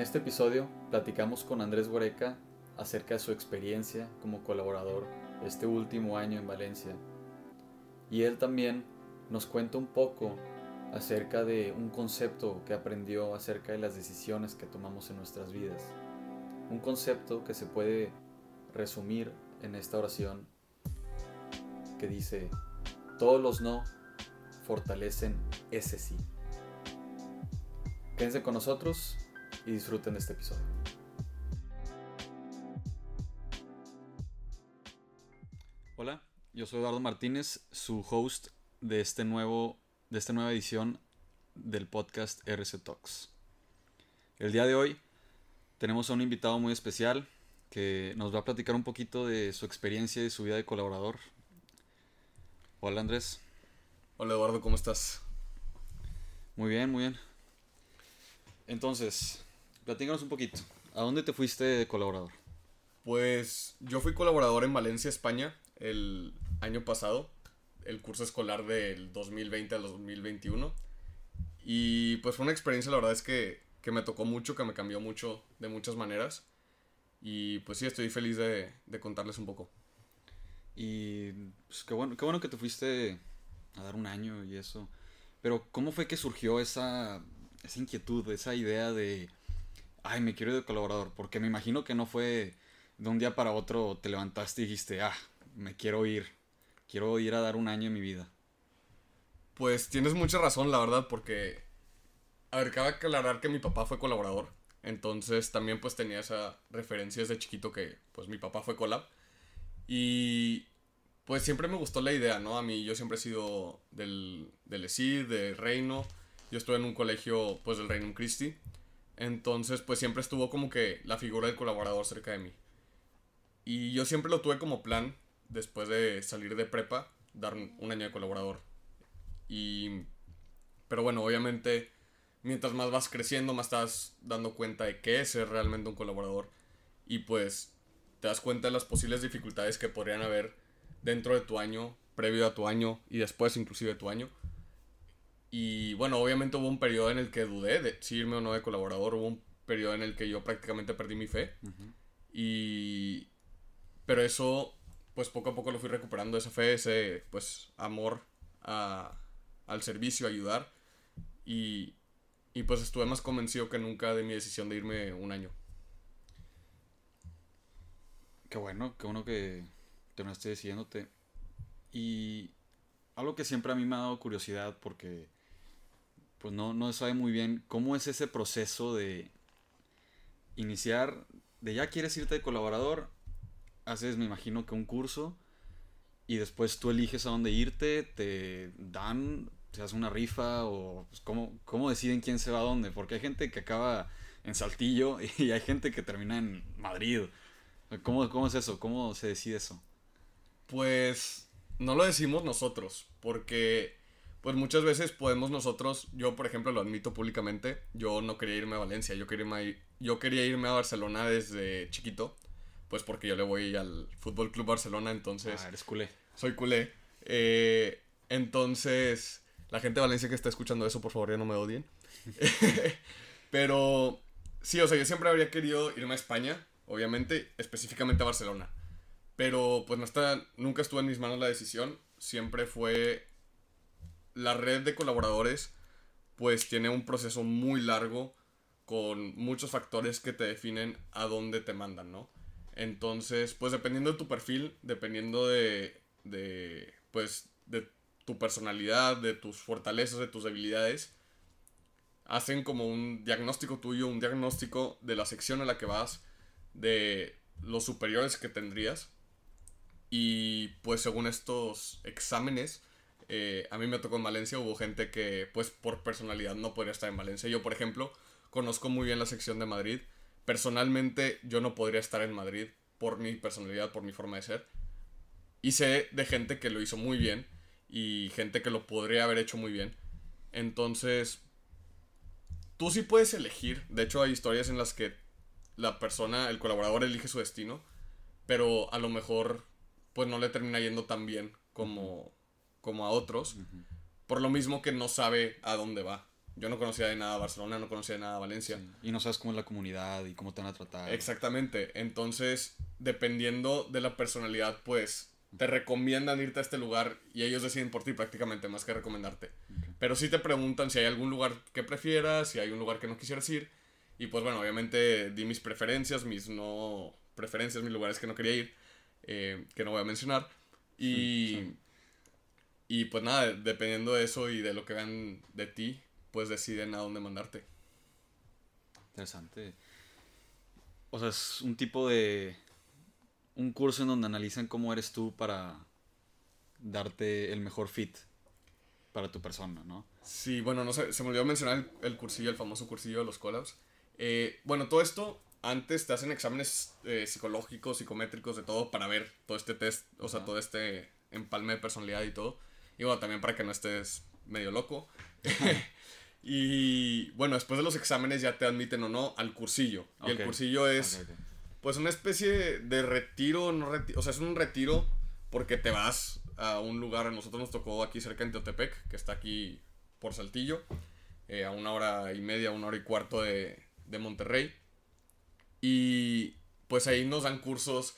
En este episodio platicamos con Andrés Guareca acerca de su experiencia como colaborador este último año en Valencia. Y él también nos cuenta un poco acerca de un concepto que aprendió acerca de las decisiones que tomamos en nuestras vidas. Un concepto que se puede resumir en esta oración que dice, todos los no fortalecen ese sí. Quédense con nosotros y disfruten de este episodio. Hola, yo soy Eduardo Martínez, su host de, este nuevo, de esta nueva edición del podcast RC Talks. El día de hoy tenemos a un invitado muy especial que nos va a platicar un poquito de su experiencia y su vida de colaborador. Hola Andrés. Hola Eduardo, ¿cómo estás? Muy bien, muy bien. Entonces, platícanos un poquito. ¿A dónde te fuiste de colaborador? Pues yo fui colaborador en Valencia, España, el año pasado, el curso escolar del 2020 al 2021. Y pues fue una experiencia, la verdad es que, que me tocó mucho, que me cambió mucho de muchas maneras. Y pues sí, estoy feliz de, de contarles un poco. Y pues, qué, bueno, qué bueno que te fuiste a dar un año y eso. Pero ¿cómo fue que surgió esa, esa inquietud, esa idea de, ay, me quiero ir de colaborador? Porque me imagino que no fue de un día para otro te levantaste y dijiste, ah, me quiero ir, quiero ir a dar un año en mi vida. Pues tienes mucha razón, la verdad, porque, a ver, cabe aclarar que mi papá fue colaborador. Entonces también pues tenía esa referencia desde chiquito que pues mi papá fue colab. Y pues siempre me gustó la idea, ¿no? A mí yo siempre he sido del, del ESID, de Reino. Yo estuve en un colegio pues del Reino Christi. Entonces pues siempre estuvo como que la figura del colaborador cerca de mí. Y yo siempre lo tuve como plan, después de salir de prepa, dar un año de colaborador. Y... Pero bueno, obviamente, mientras más vas creciendo, más estás dando cuenta de qué es ser realmente un colaborador. Y pues te das cuenta de las posibles dificultades que podrían haber dentro de tu año, previo a tu año y después inclusive de tu año. Y bueno, obviamente hubo un periodo en el que dudé de si irme o no de colaborador. Hubo un periodo en el que yo prácticamente perdí mi fe. Y... Pero eso, pues poco a poco lo fui recuperando, esa fe, ese pues amor a, al servicio, a ayudar. Y, y pues estuve más convencido que nunca de mi decisión de irme un año. Qué bueno, qué bueno que terminaste decidiéndote. Y algo que siempre a mí me ha dado curiosidad porque pues no, no sabe muy bien cómo es ese proceso de iniciar, de ya quieres irte de colaborador, haces me imagino que un curso y después tú eliges a dónde irte, te dan, te hace una rifa o pues, ¿cómo, cómo deciden quién se va a dónde, porque hay gente que acaba en Saltillo y hay gente que termina en Madrid. ¿Cómo, ¿Cómo es eso? ¿Cómo se decide eso? Pues no lo decimos nosotros, porque pues muchas veces podemos nosotros, yo por ejemplo lo admito públicamente, yo no quería irme a Valencia, yo quería irme a, yo quería irme a Barcelona desde chiquito, pues porque yo le voy al Fútbol Club Barcelona, entonces... Ah, eres culé. Soy culé. Eh, entonces, la gente de Valencia que está escuchando eso, por favor, ya no me odien. Pero, sí, o sea, yo siempre habría querido irme a España, obviamente, específicamente a Barcelona. Pero, pues no está, nunca estuvo en mis manos la decisión, siempre fue la red de colaboradores pues tiene un proceso muy largo con muchos factores que te definen a dónde te mandan, ¿no? Entonces, pues dependiendo de tu perfil, dependiendo de, de pues de tu personalidad, de tus fortalezas, de tus debilidades, hacen como un diagnóstico tuyo, un diagnóstico de la sección a la que vas, de los superiores que tendrías. Y pues según estos exámenes, eh, a mí me tocó en Valencia, hubo gente que pues por personalidad no podría estar en Valencia. Yo, por ejemplo, conozco muy bien la sección de Madrid. Personalmente yo no podría estar en Madrid por mi personalidad, por mi forma de ser. Y sé de gente que lo hizo muy bien y gente que lo podría haber hecho muy bien. Entonces, tú sí puedes elegir. De hecho, hay historias en las que la persona, el colaborador elige su destino, pero a lo mejor pues no le termina yendo tan bien como como a otros, por lo mismo que no sabe a dónde va. yo no conocía de nada Barcelona, no conocía de nada Valencia. Y no sabes cómo es la comunidad y cómo te van a tratar. Exactamente. Entonces, dependiendo de la personalidad, pues te recomiendan irte a este lugar y ellos deciden por ti prácticamente más que recomendarte. Pero sí te preguntan si hay algún lugar que prefieras, si hay un lugar que no quisieras ir. Y pues bueno, obviamente di mis preferencias, mis no preferencias, mis lugares que no quería ir, eh, que no voy a mencionar. Y, y pues nada, dependiendo de eso y de lo que vean de ti, pues deciden a dónde mandarte. Interesante. O sea, es un tipo de... Un curso en donde analizan cómo eres tú para darte el mejor fit para tu persona, ¿no? Sí, bueno, no sé, se me olvidó mencionar el, cursillo, el famoso cursillo de los collabs. Eh, bueno, todo esto, antes te hacen exámenes eh, psicológicos, psicométricos, de todo, para ver todo este test, o sea, todo este empalme de personalidad y todo. Y bueno, también para que no estés medio loco. Y bueno, después de los exámenes ya te admiten o no al cursillo. Y el cursillo es pues una especie de retiro, no o sea, es un retiro porque te vas a un lugar, a nosotros nos tocó aquí cerca en Teotepec, que está aquí por Saltillo, eh, a una hora y media, una hora y cuarto de, de Monterrey. Y pues ahí nos dan cursos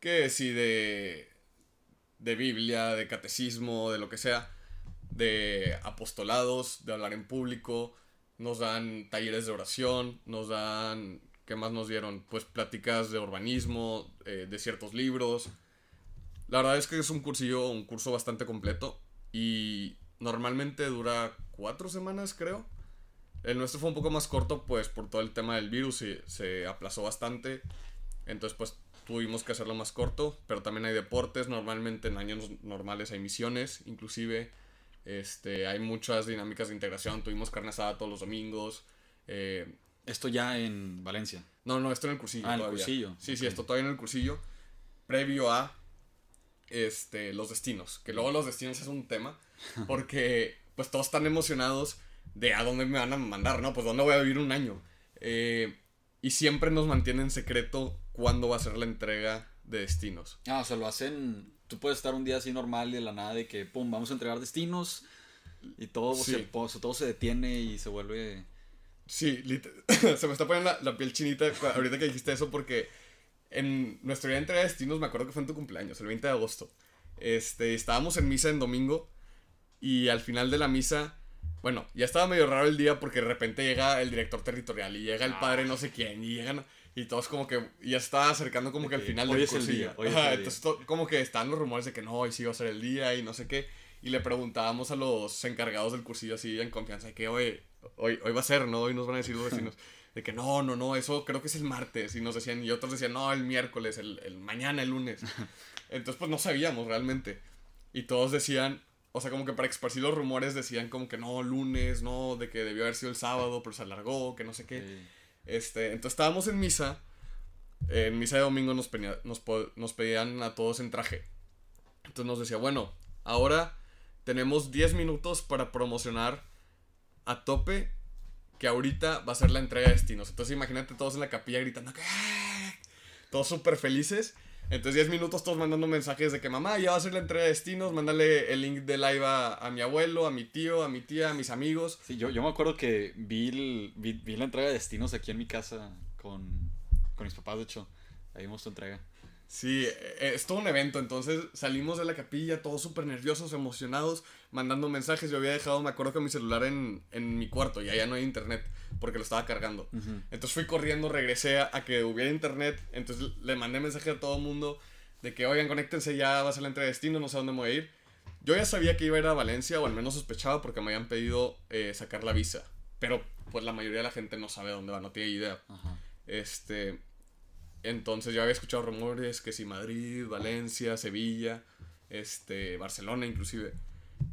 que si de, de Biblia, de catecismo, de lo que sea de apostolados, de hablar en público, nos dan talleres de oración, nos dan, ¿qué más nos dieron? Pues pláticas de urbanismo, eh, de ciertos libros. La verdad es que es un cursillo, un curso bastante completo y normalmente dura cuatro semanas, creo. El nuestro fue un poco más corto, pues por todo el tema del virus y se aplazó bastante. Entonces, pues tuvimos que hacerlo más corto, pero también hay deportes. Normalmente en años normales hay misiones, inclusive. Este, hay muchas dinámicas de integración. Tuvimos carne asada todos los domingos. Eh, ¿Esto ya en Valencia? No, no, esto en el cursillo. Ah, en el cursillo. Sí, sí, esto todavía en el cursillo. Previo a este, los destinos. Que luego los destinos es un tema. Porque pues todos están emocionados de a dónde me van a mandar, ¿no? Pues dónde voy a vivir un año. Eh, y siempre nos mantienen secreto cuándo va a ser la entrega de destinos. Ah, o sea, lo hacen tú puedes estar un día así normal y de la nada de que, pum, vamos a entregar destinos y todo, se, todo se detiene y se vuelve... Sí, se me está poniendo la, piel chinita ahorita que dijiste eso porque en nuestro día de entrega de destinos me acuerdo que fue en tu cumpleaños, el 20 de agosto. Este, estábamos en misa en domingo y al final de la misa, bueno, ya estaba medio raro el día porque de repente llega el director territorial y llega el padre no sé quién y llegan y todos como que ya está acercando como que al final del cursillo. entonces como que están los rumores de que no, hoy sí va a ser el día y no sé qué. Y le preguntábamos a los encargados del cursillo así en confianza, que hoy, hoy, hoy va a ser, ¿no? Hoy nos van a decir los vecinos. De que no, no, no, eso creo que es el martes. Y nos decían, y otros decían, no, el miércoles, el, el mañana, el lunes. Entonces pues no sabíamos realmente. Y todos decían, o sea, como que para esparcir los rumores decían como que no, lunes, no, de que debió haber sido el sábado, pero se alargó, que no sé qué. Este, entonces estábamos en misa. En misa de domingo nos, nos, pedían a todos en traje. Entonces nos decía, bueno, ahora tenemos 10 minutos para promocionar a tope que ahorita va a ser la entrega de destinos. Entonces imagínate todos en la capilla gritando que... Todos súper felices. Entonces 10 minutos todos mandando mensajes de que mamá ya va a ser la entrega de destinos, mándale el link de live a, mi abuelo, a mi tío, a mi tía, a mis amigos. Sí, yo, yo me acuerdo que vi, vi, la entrega de destinos aquí en mi casa con, con mis papás, de hecho. Ahí vimos tu entrega. Sí, e, es todo un evento, entonces salimos de la capilla todos súper nerviosos, emocionados, mandando mensajes. Yo había dejado, me acuerdo que mi celular en, en mi cuarto y allá no hay internet porque lo estaba cargando. Entonces fui corriendo, regresé a, que hubiera internet, entonces le mandé mensaje a todo el mundo de que, oigan, conéctense ya, va a ser la entrega de destino, no sé a dónde me voy a ir. Yo ya sabía que iba a ir a Valencia, o al menos sospechaba porque me habían pedido eh, sacar la visa. Pero pues la mayoría de la gente no sabe dónde va, no tiene idea. Este, entonces yo había escuchado rumores que si Madrid, Valencia, Sevilla, este, Barcelona inclusive.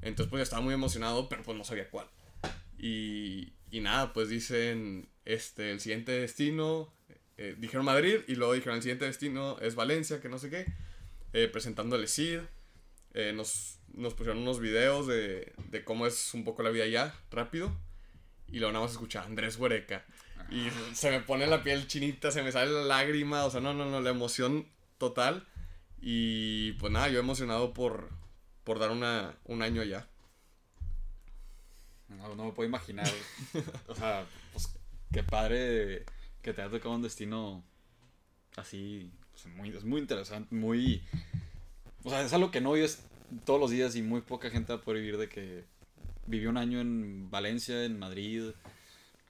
Entonces pues estaba muy emocionado, pero pues no sabía cuál. Y, y nada, pues dicen, este, el siguiente destino, eh, dijeron Madrid y luego dijeron el siguiente destino es Valencia, que no sé qué, eh, presentándole CID. Eh, nos, nos pusieron unos videos de, de cómo es un poco la vida allá, rápido. Y luego nada más escuchar Andrés Huereca. Y se me pone la piel chinita, se me sale la lágrima, o sea, no, no, no, la emoción total. Y pues nada, yo emocionado por, por dar una, un año allá. No, no me puedo imaginar. o sea, pues qué padre que te haya tocado un destino así. Pues, muy, es muy interesante, muy. O sea, es algo que no vives todos los días y muy poca gente va a poder vivir de que vivió un año en Valencia, en Madrid,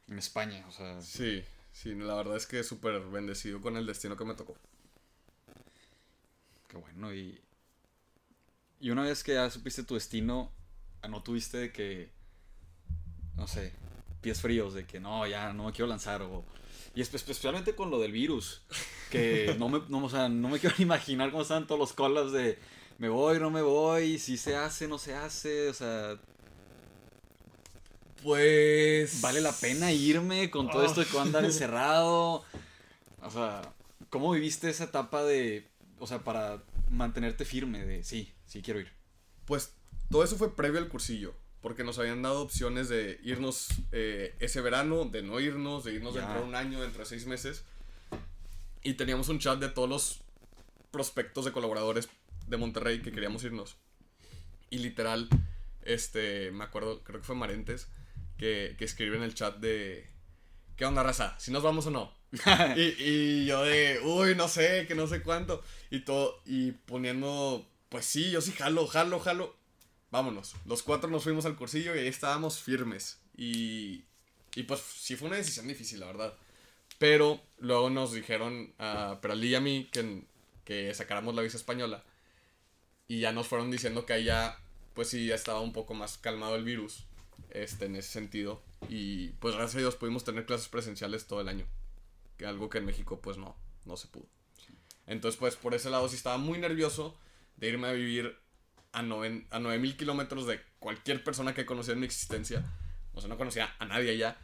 en España. O sea, Sí, sí, la verdad es que súper bendecido con el destino que me tocó. qué bueno. Y, y una vez que ya supiste tu destino, ah, no tuviste de que, no sé, pies fríos, de que no, ya no me quiero lanzar. O, y espe- especialmente con lo del virus, que no me, no, o sea, no me quiero ni imaginar cómo están todos los colas de me voy, no me voy, si se hace, no se hace, o sea, Pues. vale la pena irme con todo esto de que voy a andar encerrado. O sea, ¿cómo viviste esa etapa de, o sea, para mantenerte firme de, sí, sí quiero ir? Pues todo eso fue previo al cursillo. Porque nos habían dado opciones de irnos eh, ese verano, de no irnos, de irnos Ya. dentro de un año, dentro de seis meses. Y teníamos un chat de todos los prospectos de colaboradores de Monterrey que queríamos irnos. Y literal, este, me acuerdo, creo que fue Marentes, que, que escribe en el chat de... ¿Qué onda, raza? ¿Si nos vamos o no? y, y yo de, uy, no sé, que no sé cuánto. Y todo, y poniendo, pues sí, yo sí jalo, jalo, jalo. Vámonos. Los cuatro nos fuimos al cursillo y ahí estábamos firmes. Y, y pues sí fue una decisión difícil, la verdad. Pero luego nos dijeron a Peralí y a mí que, que sacáramos la visa española. Y ya nos fueron diciendo que ahí ya, pues sí, ya estaba un poco más calmado el virus. Este, en ese sentido. Y pues gracias a Dios pudimos tener clases presenciales todo el año. Que algo que en México pues no, no se pudo. Entonces pues por ese lado sí estaba muy nervioso de irme a vivir a, noven, a 9000 kilómetros de cualquier persona que conocía en mi existencia. O sea, no conocía a nadie allá.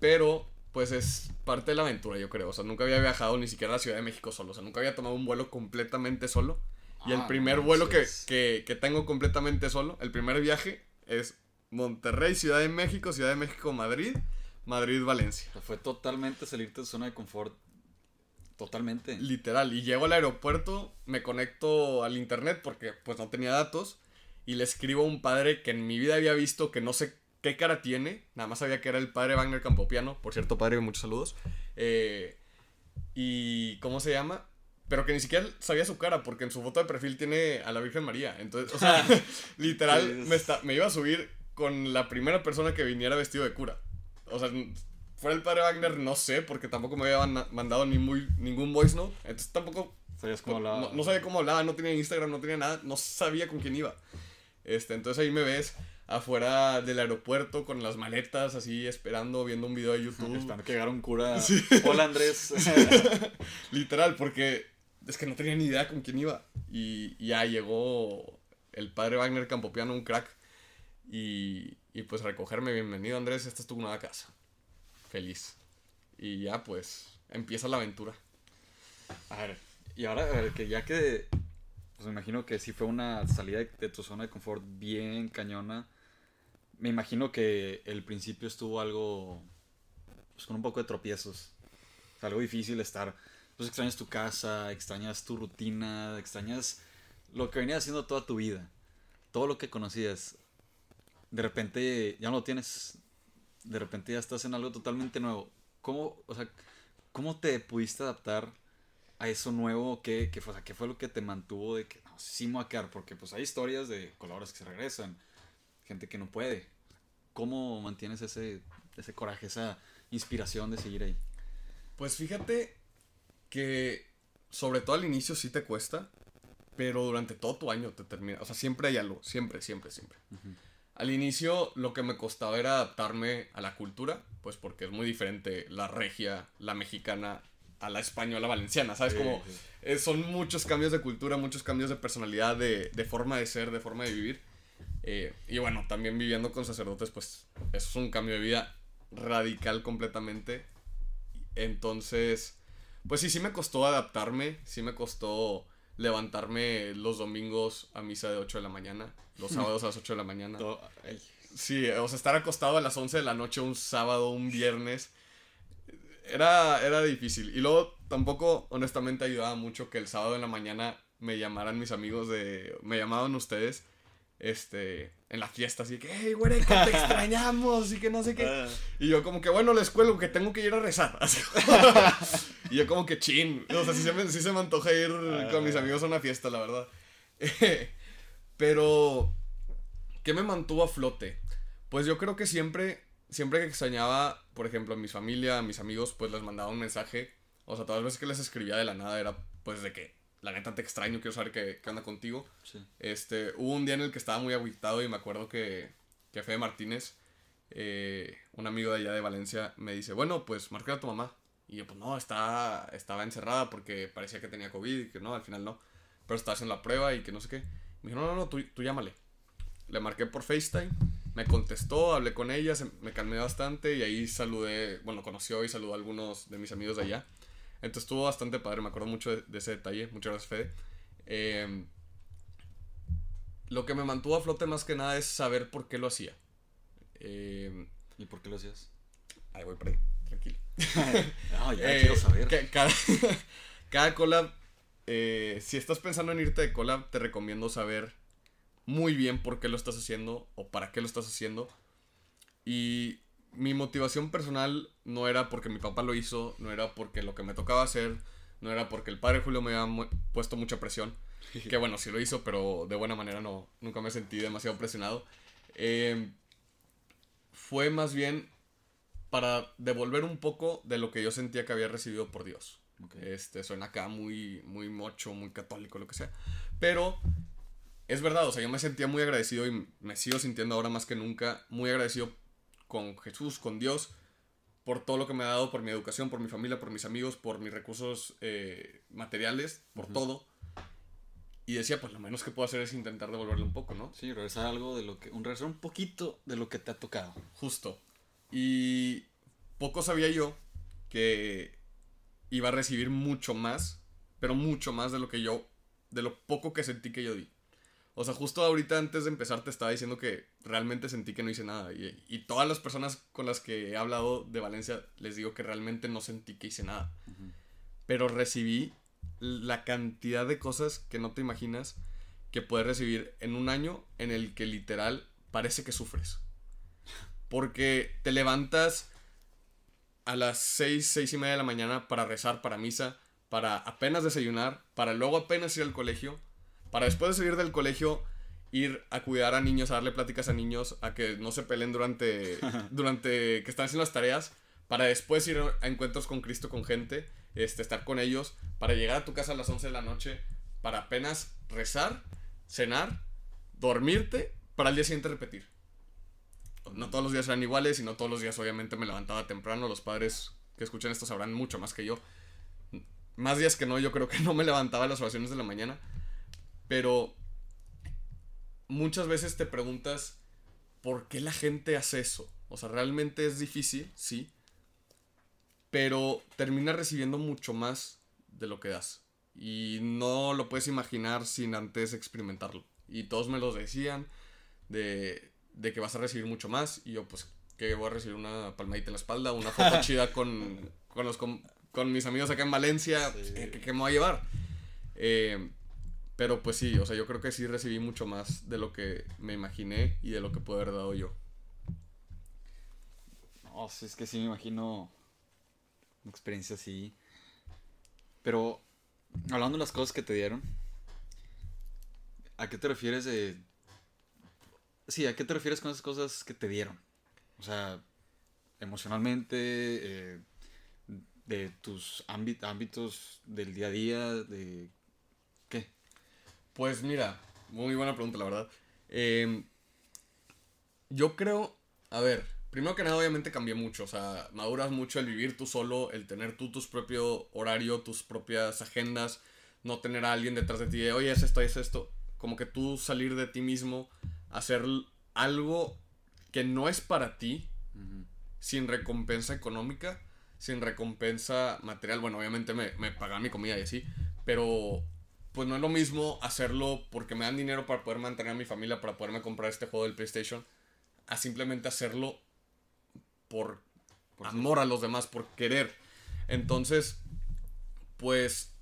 Pero pues es parte de la aventura, yo creo. O sea, nunca había viajado ni siquiera a la Ciudad de México solo. O sea, nunca había tomado un vuelo completamente solo. Y el Ah, primer vuelo que, que tengo completamente solo, el primer viaje es Monterrey, Ciudad de México, Ciudad de México, Madrid, Madrid, Valencia. Sea, fue totalmente salirte de zona de confort. Totalmente. Literal. Y llego al aeropuerto, me conecto al internet porque pues no tenía datos. Y le escribo a un padre que en mi vida había visto que no sé qué cara tiene. Nada más sabía que era el padre Wagner Campopiano. Por cierto, padre, muchos saludos. Eh, y ¿cómo se llama? Pero que ni siquiera sabía su cara porque en su foto de perfil tiene a la Virgen María. Entonces, o sea, literal, Sí, me, está- me iba a subir con la primera persona que viniera vestido de cura. O sea, fuera el padre Wagner, no sé, porque tampoco me había man- mandado ni muy, ningún voice note. Entonces tampoco ¿Sabías cómo hablaba? no, no sabía cómo hablaba, no tenía Instagram, no tenía nada, no sabía con quién iba. Este, entonces ahí me ves afuera del aeropuerto con las maletas, así esperando, viendo un video de YouTube. Esperando que llegara un cura. Hola Andrés. Literal, porque es que no tenía ni idea con quién iba. Y, y ya llegó el padre Wagner Campopiano, un crack. Y, y pues recogerme, bienvenido Andrés, esta es tu nueva casa. Feliz. Y ya pues empieza la aventura. A ver, y ahora, a ver, que ya que. Pues me imagino que sí fue una salida de, tu zona de confort bien cañona. Me imagino que el principio estuvo algo. Pues con un poco de tropiezos. O sea, algo difícil estar. Pues extrañas tu casa, extrañas tu rutina, extrañas lo que venías haciendo toda tu vida. Todo lo que conocías. De repente ya no lo tienes. De repente ya estás en algo totalmente nuevo. ¿Cómo, o sea, ¿cómo te pudiste adaptar a eso nuevo? ¿Qué, qué fue, o sea, qué fue lo que te mantuvo de que no, sí me voy a quedar? Porque pues hay historias de colaboradores que se regresan, gente que no puede. ¿Cómo mantienes ese, ese coraje, esa inspiración de seguir ahí? Pues fíjate que sobre todo al inicio sí te cuesta, pero durante todo tu año te termina. O sea, siempre hay algo, siempre, siempre, siempre. Al inicio lo que me costaba era adaptarme a la cultura, pues porque es muy diferente la regia, la mexicana, a la española valenciana, ¿sabes? Sí, Como sí. eh, son muchos cambios de cultura, muchos cambios de personalidad, de, de forma de ser, de forma de vivir. Eh, y bueno, también viviendo con sacerdotes, pues eso es un cambio de vida radical completamente. Entonces, pues sí, sí me costó adaptarme, sí me costó levantarme los domingos a misa de 8 de la mañana, los sábados a las 8 de la mañana. Sí, o sea, estar acostado a las 11 de la noche un sábado, un viernes, era, era difícil. Y luego tampoco, honestamente, ayudaba mucho que el sábado en la mañana me llamaran mis amigos de... Me llamaban ustedes este, en la fiesta, así que, hey, que te extrañamos y que no sé qué. Ah. Y yo como que, bueno, les cuelgo que tengo que ir a rezar. Así. y yo como que, chin, o sea, sí se me, sí se me antoja ir con mis amigos a una fiesta, la verdad. Pero, ¿qué me mantuvo a flote? Pues yo creo que siempre, siempre que extrañaba, por ejemplo, a mi familia, a mis amigos, pues les mandaba un mensaje. O sea, todas las veces que les escribía de la nada era, pues, de que, la neta te extraño, quiero saber qué, qué onda contigo. Sí. Este, hubo un día en el que estaba muy agüitado y me acuerdo que, que Fede Martínez, eh, un amigo de allá de Valencia, me dice, bueno, pues marca a tu mamá. Y yo, pues no, está, estaba encerrada porque parecía que tenía COVID y que no, al final no. Pero estaba haciendo la prueba y que no sé qué. Me dijo, no, no, no, tú, tú llámale. Le marqué por FaceTime, me contestó, hablé con ella, se- me calmé bastante y ahí saludé, bueno, conoció y saludó a algunos de mis amigos de allá. Entonces estuvo bastante padre, me acuerdo mucho de, de ese detalle. Muchas gracias, Fede. Eh, lo que me mantuvo a flote más que nada es saber por qué lo hacía. Eh, ¿Y por qué lo hacías? ahí voy por ahí, tranquilo. Ah, ya Eh, quiero saber. ca- Cada, cada collab, eh, si estás pensando en irte de collab, te recomiendo saber muy bien por qué lo estás haciendo o para qué lo estás haciendo. Y mi motivación personal no era porque mi papá lo hizo, no era porque lo que me tocaba hacer, no era porque el padre Julio me había mu- puesto mucha presión. Que bueno, sí lo hizo, pero de buena manera no, nunca me sentí demasiado presionado. Eh, fue más bien para devolver un poco de lo que yo sentía que había recibido por Dios. Este, suena acá muy, muy mocho, muy católico, lo que sea. Pero es verdad, o sea, yo me sentía muy agradecido y me sigo sintiendo ahora más que nunca muy agradecido con Jesús, con Dios, por todo lo que me ha dado, por mi educación, por mi familia, por mis amigos, por mis recursos eh, materiales, por todo. Y decía, pues lo menos que puedo hacer es intentar devolverle un poco, ¿no? Sí, regresar algo de lo que. Un regresar un poquito de lo que te ha tocado. Justo. Y poco sabía yo que iba a recibir mucho más, pero mucho más de lo que yo, de lo poco que sentí que yo di. O sea, justo ahorita antes de empezar te estaba diciendo que realmente sentí que no hice nada. Y, y todas las personas con las que he hablado de Valencia les digo que realmente no sentí que hice nada. Pero recibí la cantidad de cosas que no te imaginas que puedes recibir en un año en el que literal parece que sufres. Porque te levantas a las 6, 6 y media de la mañana para rezar, para misa, para apenas desayunar, para luego apenas ir al colegio, para después de salir del colegio ir a cuidar a niños, a darle pláticas a niños, a que no se peleen durante, durante que están haciendo las tareas, para después ir a encuentros con Cristo, con gente, este, estar con ellos, para llegar a tu casa a las 11 de la noche, para apenas rezar, cenar, dormirte, para el día siguiente repetir. No todos los días eran iguales y no todos los días obviamente me levantaba temprano. Los padres que escuchan esto sabrán mucho más que yo. Más días que no, yo creo que no me levantaba a las oraciones de la mañana. Pero muchas veces te preguntas por qué la gente hace eso. O sea, realmente es difícil, sí. Pero terminas recibiendo mucho más de lo que das. Y no lo puedes imaginar sin antes experimentarlo. Y todos me lo decían de, de que vas a recibir mucho más. Y yo, pues, que voy a recibir una palmadita en la espalda, una foto chida con, con, los, con, con mis amigos acá en Valencia. Sí. pues, ¿qué, qué- qué me va a llevar? Eh, pero pues sí, o sea, yo creo que sí recibí mucho más de lo que me imaginé y de lo que puedo haber dado yo. No, es que sí me imagino una experiencia así. Pero, hablando de las cosas que te dieron, ¿a qué te refieres de... Sí, ¿a qué te refieres con esas cosas que te dieron? O sea, emocionalmente, eh, de tus ámbi- ámbitos del día a día, de... ¿Qué? Pues mira, muy buena pregunta, la verdad. Eh, yo creo, a ver, primero que nada, obviamente cambié mucho. O sea, maduras mucho el vivir tú solo, el tener tú tus propio horario, tus propias agendas, no tener a alguien detrás de ti de, oye, es esto, es esto. Como que tú salir de ti mismo, hacer algo que no es para ti, sin recompensa económica, sin recompensa material. Bueno, obviamente me, me pagan mi comida y así, pero pues no es lo mismo hacerlo porque me dan dinero para poder mantener a mi familia, para poderme comprar este juego del PlayStation, a simplemente hacerlo por, amor a los demás, por querer. Entonces, pues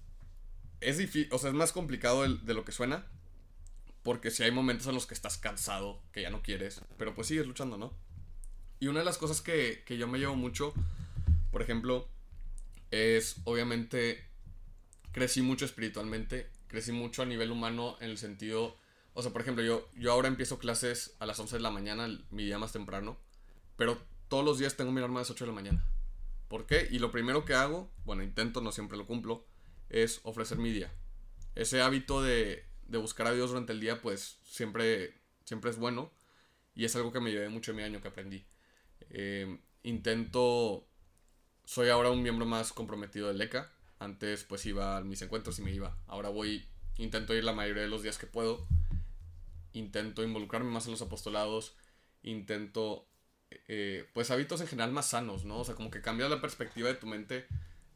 es difícil, o sea, es más complicado de lo que suena, Porque si hay momentos en los que estás cansado, que ya no quieres, pero pues sigues luchando, ¿no? Y una de las cosas que, que yo me llevo mucho, por ejemplo, es obviamente crecí mucho espiritualmente, crecí mucho a nivel humano en el sentido, o sea, por ejemplo, yo, yo ahora empiezo clases a las 11 de la mañana, mi día más temprano, pero todos los días tengo mi alarma a las 8 de la mañana. ¿Por qué? Y lo primero que hago, bueno, intento, no siempre lo cumplo, es ofrecer mi día. Ese hábito de, de buscar a Dios durante el día, pues siempre, siempre es bueno. Y es algo que me llevé mucho en mi año que aprendí. Eh, intento, soy ahora un miembro más comprometido del ECA. Antes pues iba a mis encuentros y me iba. Ahora voy, intento ir la mayoría de los días que puedo. Intento involucrarme más en los apostolados. Intento, eh, pues hábitos en general más sanos, ¿no? O sea, como que cambias la perspectiva de tu mente,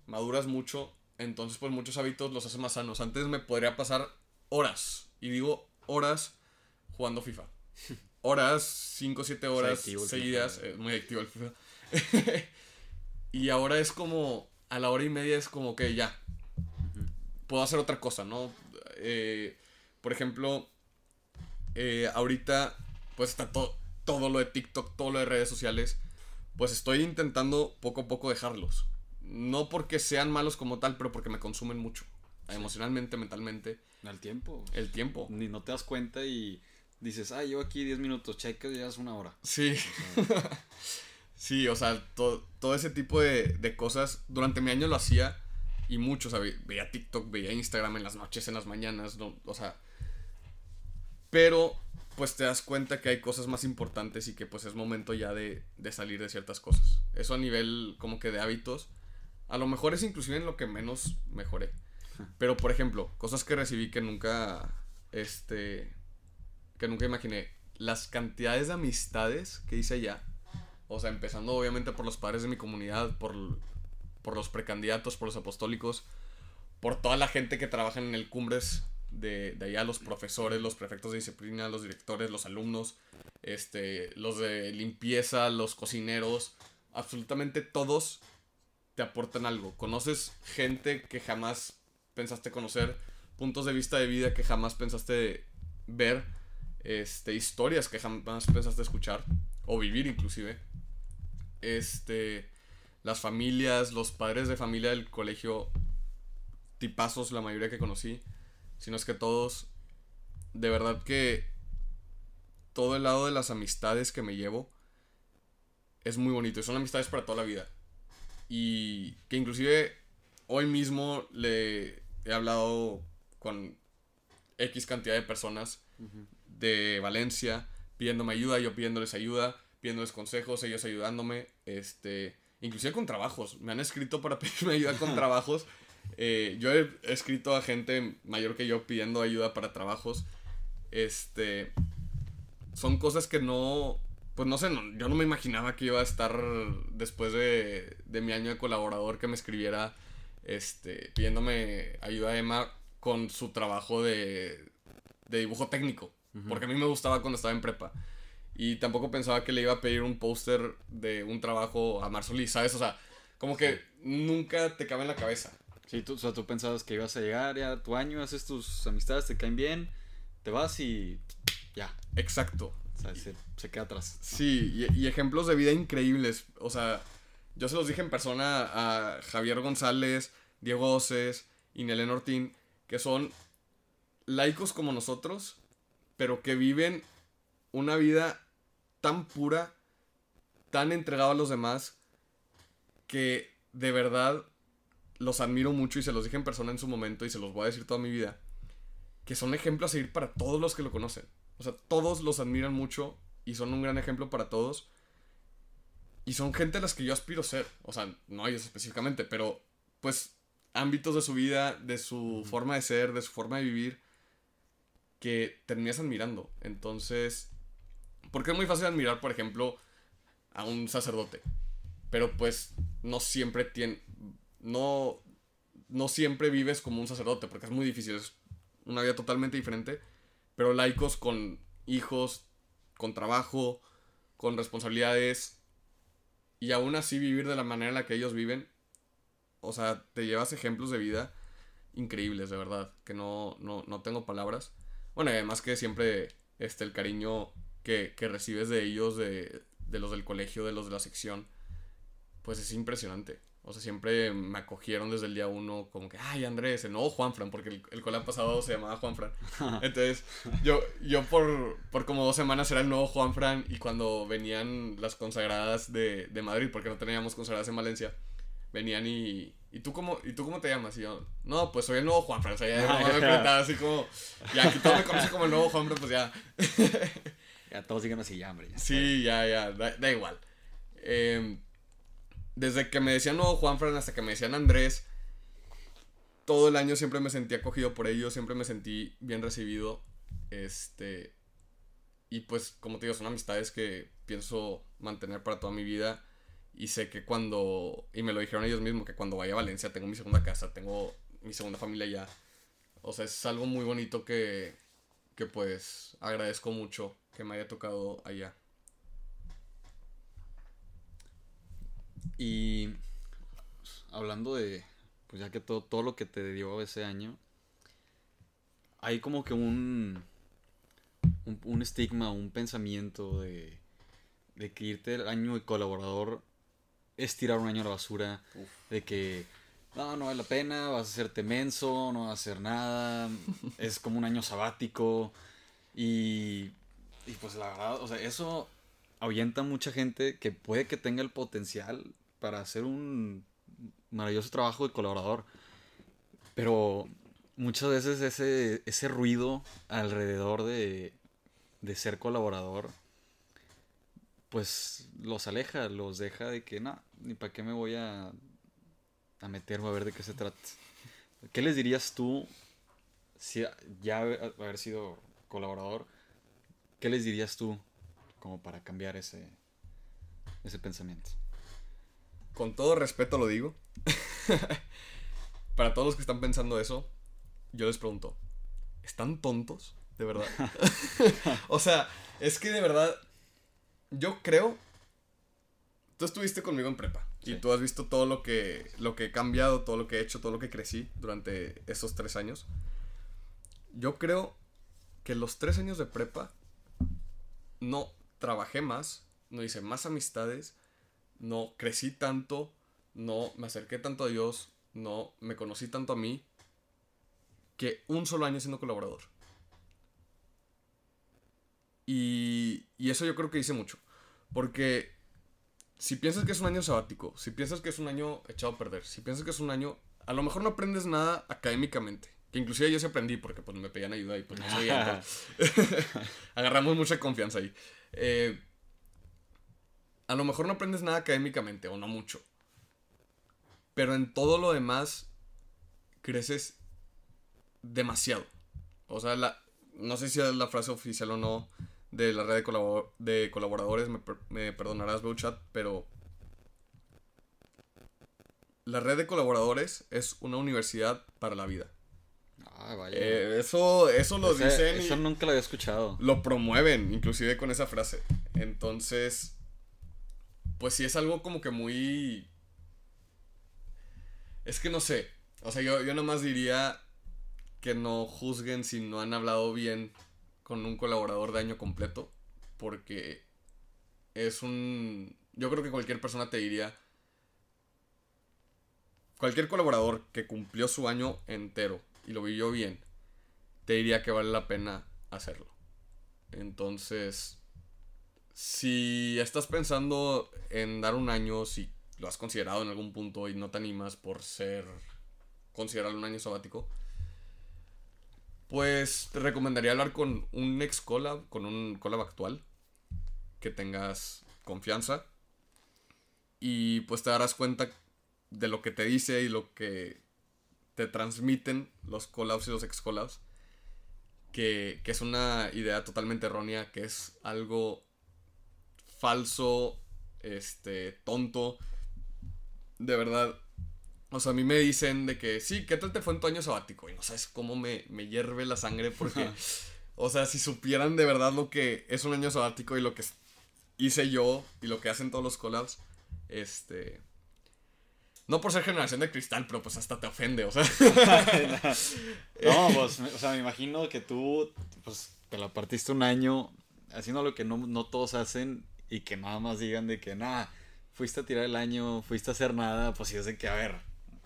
maduras mucho. Entonces pues muchos hábitos los haces más sanos. Antes me podría pasar horas, y digo horas, jugando FIFA. Horas, 5 o 7 horas seguidas, eh, muy activo el FIFA. y ahora es como, a la hora y media es como que ya, puedo hacer otra cosa, ¿no? Eh, por ejemplo, eh, ahorita pues está todo, todo lo de TikTok, todo lo de redes sociales, pues estoy intentando poco a poco dejarlos. No porque sean malos como tal, pero porque me consumen mucho, emocionalmente, mentalmente. El tiempo. El tiempo. Ni no te das cuenta y dices, ah, llevo aquí 10 minutos, checa, ya es una hora. Sí. sí, o sea, todo ese tipo de, de, cosas. Durante mi año lo hacía y mucho, o sea, veía TikTok, veía Instagram en las noches, en las mañanas, no, o sea. Pero, pues te das cuenta que hay cosas más importantes y que pues es momento ya de, de salir de ciertas cosas. Eso a nivel como que de hábitos. A lo mejor es inclusive en lo que menos mejoré. Pero, por ejemplo, cosas que recibí que nunca, este, que nunca imaginé. Las cantidades de amistades que hice allá. O sea, empezando obviamente por los padres de mi comunidad, por, por los precandidatos, por los apostólicos, por toda la gente que trabaja en el Cumbres de, de, allá, los profesores, los prefectos de disciplina, los directores, los alumnos, este, los de limpieza, los cocineros, absolutamente todos te aportan algo. Conoces gente que jamás pensaste conocer, puntos de vista de vida que jamás pensaste ver, este, historias que jamás pensaste escuchar o vivir inclusive. Este, las familias, los padres de familia del colegio, tipazos la mayoría que conocí, sino es que todos, de verdad que todo el lado de las amistades que me llevo es muy bonito y son amistades para toda la vida. Y que inclusive hoy mismo le he hablado con X cantidad de personas de Valencia pidiéndome ayuda, yo pidiéndoles ayuda, pidiéndoles consejos, ellos ayudándome, este, inclusive con trabajos. Me han escrito para pedirme ayuda con trabajos. Eh, yo he escrito a gente mayor que yo pidiendo ayuda para trabajos. Este, son cosas que no, pues no sé, yo no me imaginaba que iba a estar después de, de mi año de colaborador que me escribiera este, pidiéndome ayuda a Emma con su trabajo de, de dibujo técnico. Porque a mí me gustaba cuando estaba en prepa. Y tampoco pensaba que le iba a pedir un póster de un trabajo a Marsolí, ¿sabes? O sea, como que nunca te cabe en la cabeza. Sí, tú, o sea, tú pensabas que ibas a llegar ya tu año, haces tus amistades, te caen bien, te vas y ya. Exacto. O sea, se, se queda atrás. Sí, y, y, ejemplos de vida increíbles. O sea, yo se los dije en persona a Javier González, Diego Oces y Nelen Ortín, que son laicos como nosotros, pero que viven una vida tan pura, tan entregada a los demás, que de verdad los admiro mucho y se los dije en persona en su momento y se los voy a decir toda mi vida, que son ejemplos a seguir para todos los que lo conocen. O sea, todos los admiran mucho y son un gran ejemplo para todos. Y son gente a las que yo aspiro ser. O sea, no ellos específicamente, pero pues ámbitos de su vida, de su forma de ser, de su forma de vivir, que terminas admirando. Entonces, porque es muy fácil admirar, por ejemplo, a un sacerdote, pero pues no siempre tiene, no, no siempre vives como un sacerdote, porque es muy difícil, es una vida totalmente diferente, pero laicos con hijos, con trabajo, con responsabilidades, y aún así vivir de la manera en la que ellos viven, o sea, te llevas ejemplos de vida increíbles, de verdad, que no, no, no tengo palabras. Bueno, y además que siempre este, el cariño que, que recibes de ellos, de, de los del colegio, de los de la sección, pues es impresionante. O sea, siempre me acogieron desde el día uno como que, ay, Andrés, el nuevo Juanfran, porque el, el cola pasado se llamaba Juanfran. Entonces, yo, yo por, por como dos semanas era el nuevo Juanfran y cuando venían las consagradas de, de Madrid, porque no teníamos consagradas en Valencia, venían y, ¿y tú cómo, ¿y tú cómo te llamas? Y yo, no, pues soy el nuevo Juanfran, o sea, ya me enfrentaba así como, ya aquí todo me conoce como el nuevo Juanfran, pues ya, Ya todos siguen así, ya, hombre. ya Sí, ya, ya, da, da igual. Eh, desde que me decían nuevo Juanfran hasta que me decían Andrés, todo el año siempre me sentí acogido por ellos, siempre me sentí bien recibido. Este. Y pues, como te digo, son amistades que pienso mantener para toda mi vida. Y sé que cuando. Y me lo dijeron ellos mismos, que cuando vaya a Valencia tengo mi segunda casa, tengo mi segunda familia ya. O sea, es algo muy bonito que. Que pues agradezco mucho que me haya tocado allá. Y hablando de, pues ya que todo, todo lo que te dio ese año, hay como que un, un, un estigma, un pensamiento de, de que irte el año de colaborador es tirar un año a la basura, Uf. de que no, no vale la pena, vas a hacerte menso, no vas a hacer nada, es como un año sabático y, y pues la verdad, o sea, eso ahuyenta a mucha gente que puede que tenga el potencial para hacer un maravilloso trabajo de colaborador. Pero muchas veces ese, ese ruido alrededor de, de ser colaborador, pues los aleja, los deja de que, no, ni para qué me voy a, a meter o a ver de qué se trata. ¿Qué les dirías tú, si ya haber sido colaborador, qué les dirías tú como para cambiar ese, ese pensamiento? Con todo respeto lo digo. Para todos los que están pensando eso, yo les pregunto, ¿están tontos? De verdad. o sea, es que de verdad, yo creo... Tú estuviste conmigo en prepa y tú has visto todo lo que, lo que he cambiado, todo lo que he hecho, todo lo que crecí durante esos tres años. Yo creo que los tres años de prepa no trabajé más, no hice más amistades, no crecí tanto, no me acerqué tanto a Dios, no me conocí tanto a mí, que un solo año siendo colaborador. Y, y eso yo creo que dice mucho. Porque si piensas que es un año sabático, si piensas que es un año echado a perder, si piensas que es un año, a lo mejor no aprendes nada académicamente. Que inclusive yo sí aprendí porque pues me pedían ayuda y pues no sabía. Agarramos mucha confianza ahí. Eh, a lo mejor no aprendes nada académicamente, o no mucho. Pero en todo lo demás, creces demasiado. O sea, la, no sé si es la frase oficial o no de la red de, colabor- de colaboradores, me, per- me perdonarás, Beuchat, pero la red de colaboradores es una universidad para la vida. Ah, vaya. Eh, eso, eso lo Ese- dicen y- Eso nunca lo había escuchado. lo promueven, inclusive con esa frase. Entonces, pues sí es algo como que muy... Es que no sé. O sea, yo, yo nomás diría que no juzguen si no han hablado bien con un colaborador de año completo. Porque es un... Yo creo que cualquier persona te diría... Cualquier colaborador que cumplió su año entero y lo vivió bien, te diría que vale la pena hacerlo. Entonces, si estás pensando en dar un año, si lo has considerado en algún punto y no te animas por ser considerarlo un año sabático, pues te recomendaría hablar con un ex collab, con un collab actual, que tengas confianza y pues te darás cuenta de lo que te dice y lo que te transmiten los collabs y los ex collabs que, que es una idea totalmente errónea, que es algo falso, este, tonto. De verdad. O sea, a mí me dicen de que, sí, ¿qué tal te fue en tu año sabático? Y no sabes cómo me, me hierve la sangre porque, o sea, si supieran de verdad lo que es un año sabático y lo que hice yo y lo que hacen todos los collabs, este... No por ser generación de cristal, pero pues hasta te ofende, o sea. No, pues, o sea, me imagino que tú, pues te la partiste un año haciendo lo que no, no todos hacen y que nada más digan de que nada, fuiste a tirar el año, fuiste a hacer nada, pues sí es de que, a ver,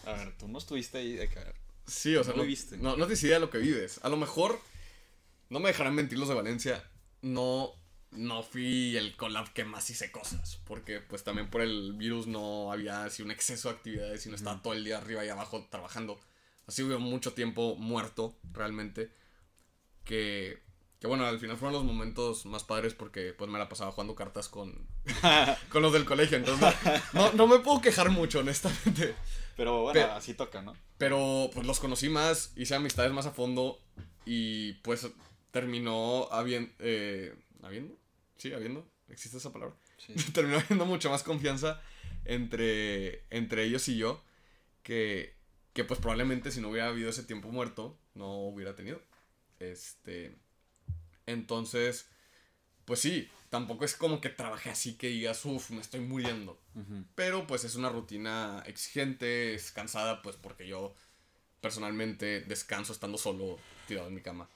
a ver, tú no estuviste ahí, de que, a ver. Sí, o sea, No no, lo viste. no, no tienes idea de lo que vives. A lo mejor, no me dejarán mentir los de Valencia, no, no fui el collab que más hice cosas, porque pues también por el virus no había así un exceso de actividades y no estaba todo el día arriba y abajo trabajando. Así hubo mucho tiempo muerto, realmente, que, que bueno, al final fueron los momentos más padres porque pues me la pasaba jugando cartas con, con los del colegio, entonces no, no me puedo quejar mucho, honestamente. Pero bueno, así toca, ¿no? Pero pues los conocí más, hice amistades más a fondo y pues terminó habiendo... Eh, ¿Habiendo? Sí, habiendo. ¿Existe esa palabra? Sí. terminó habiendo mucha más confianza entre, entre ellos y yo que, que pues probablemente si no hubiera habido ese tiempo muerto no hubiera tenido. Este... Entonces, pues sí, tampoco es como que trabajé así que digas, uff, me estoy muriendo. Pero pues es una rutina exigente, es cansada, pues porque yo personalmente descanso estando solo tirado en mi cama.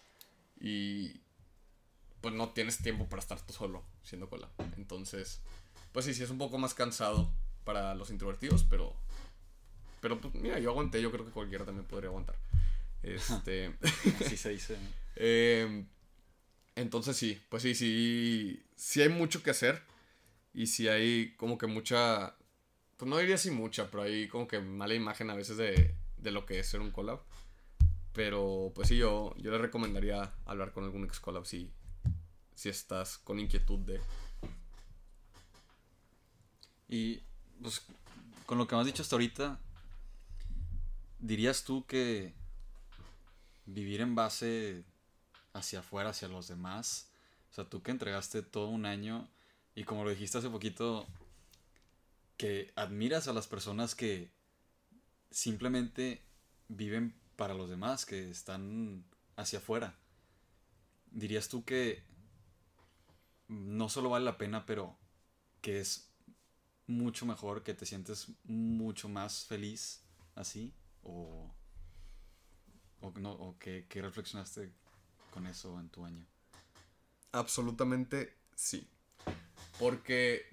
Y pues no tienes tiempo para estar tú solo siendo cola. Entonces, pues sí, sí es un poco más cansado para los introvertidos, pero... Pero pues mira, yo aguanté, yo creo que cualquiera también podría aguantar. Este... Así se dice. ¿no? Eh, entonces sí, pues sí, sí, sí hay mucho que hacer y sí hay como que mucha, pues no diría así mucha, pero hay como que mala imagen a veces de, de lo que es ser un collab. Pero pues sí, yo, yo le recomendaría hablar con algún ex collab si, si estás con inquietud de... Y pues con lo que me has dicho hasta ahorita, ¿dirías tú que vivir en base hacia afuera, hacia los demás, o sea, tú que entregaste todo un año y como lo dijiste hace poquito, que admiras a las personas que simplemente viven para los demás, que están hacia afuera, dirías tú que no solo vale la pena, pero que es mucho mejor, que te sientes mucho más feliz así? ¿O, o, que reflexionaste con eso en tu año? Absolutamente sí. Porque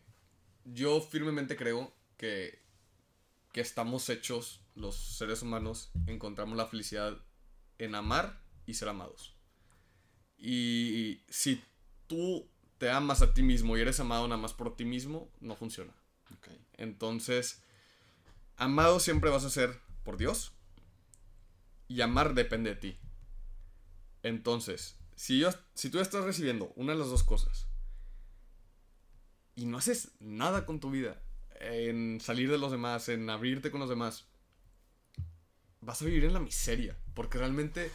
yo firmemente creo que, que estamos hechos, los seres humanos, encontramos la felicidad en amar y ser amados. Y si tú te amas a ti mismo y eres amado nada más por ti mismo, no funciona. Entonces, amado siempre vas a ser por Dios. Y amar depende de ti. Entonces, si, yo, si tú estás recibiendo una de las dos cosas y no haces nada con tu vida, en salir de los demás, en abrirte con los demás, vas a vivir en la miseria. Porque realmente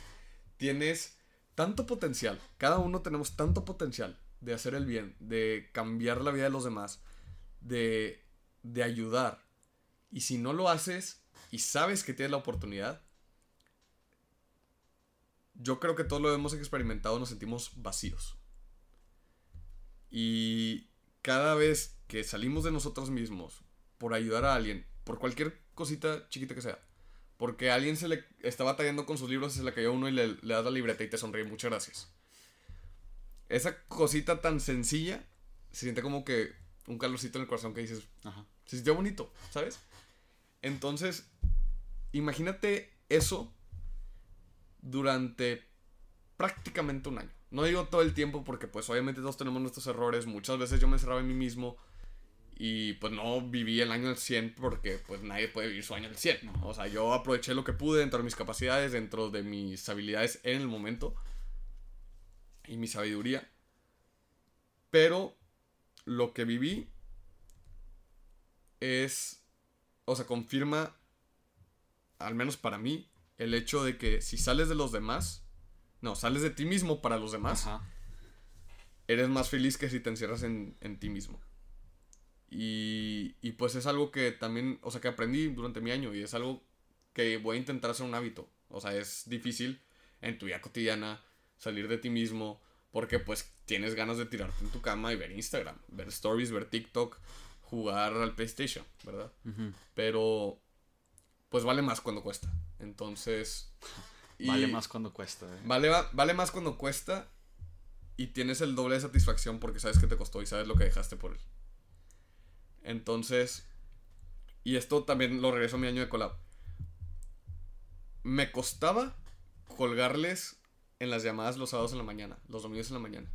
tienes tanto potencial. Cada uno tenemos tanto potencial de hacer el bien, de cambiar la vida de los demás, de, de ayudar. Y si no lo haces y sabes que tienes la oportunidad, yo creo que todos lo hemos experimentado, nos sentimos vacíos. Y cada vez que salimos de nosotros mismos por ayudar a alguien, por cualquier cosita chiquita que sea, porque a alguien se le está batallando con sus libros y se le cayó uno y le, le das la libreta y te sonríe, muchas gracias. Esa cosita tan sencilla se siente como que un calorcito en el corazón que dices, Ajá. se sintió bonito, ¿sabes? Entonces, imagínate eso durante prácticamente un año. No digo todo el tiempo porque pues obviamente todos tenemos nuestros errores. Muchas veces yo me encerraba en mí mismo y pues no viví el año al 100 porque pues nadie puede vivir su año al 100. ¿no? O sea, yo aproveché lo que pude dentro de mis capacidades, dentro de mis habilidades en el momento y mi sabiduría. Pero lo que viví es, o sea, confirma, al menos para mí, el hecho de que si sales de los demás, no, sales de ti mismo para los demás, Ajá. eres más feliz que si te encierras en, en ti mismo. Y, y pues es algo que también, o sea, que aprendí durante mi año y es algo que voy a intentar hacer un hábito. O sea, es difícil en tu vida cotidiana salir de ti mismo porque pues tienes ganas de tirarte en tu cama y ver Instagram, ver stories, ver TikTok, jugar al PlayStation, ¿verdad? Pero pues vale más cuando cuesta. Entonces... y- Vale más cuando cuesta, ¿eh? Vale, va- vale más cuando cuesta y tienes el doble de satisfacción porque sabes que te costó y sabes lo que dejaste por él. Entonces, y esto también lo regreso a mi año de collab. Me costaba colgarles en las llamadas los sábados en la mañana, los domingos en la mañana.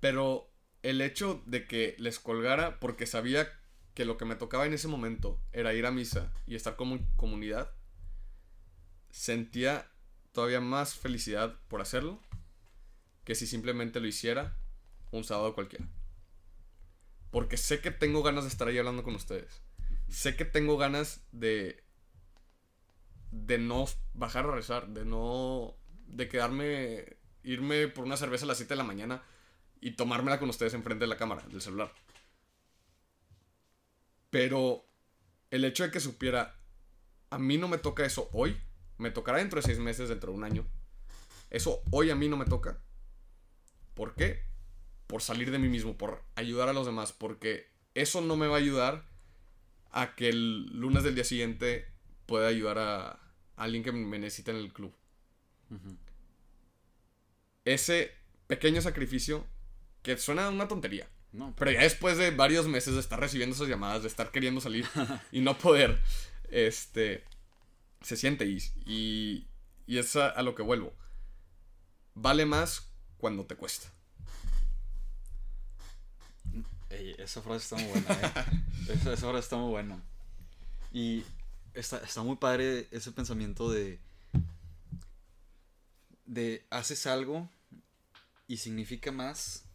Pero el hecho de que les colgara porque sabía que lo que me tocaba en ese momento era ir a misa y estar como comunidad, sentía todavía más felicidad por hacerlo que si simplemente lo hiciera un sábado cualquiera. Porque sé que tengo ganas de estar ahí hablando con ustedes. Sé que tengo ganas de de no bajar a rezar, de no de quedarme irme por una cerveza a las 7 de la mañana y tomármela con ustedes enfrente de la cámara del celular. Pero el hecho de que supiera, a mí no me toca eso hoy, me tocará dentro de seis meses, dentro de un año. Eso hoy a mí no me toca. ¿Por qué? Por salir de mí mismo, por ayudar a los demás, porque eso no me va a ayudar a que el lunes del día siguiente pueda ayudar a, alguien que me necesita en el club. Ese pequeño sacrificio, que suena una tontería, pero ya después de varios meses de estar recibiendo esas llamadas, de estar queriendo salir y no poder, este, se siente y, y, y es a, lo que vuelvo. Vale más cuando te cuesta. esa frase está muy buena. ¿eh? esa, frase está muy buena. Y está, está muy padre ese pensamiento de, de haces algo y significa más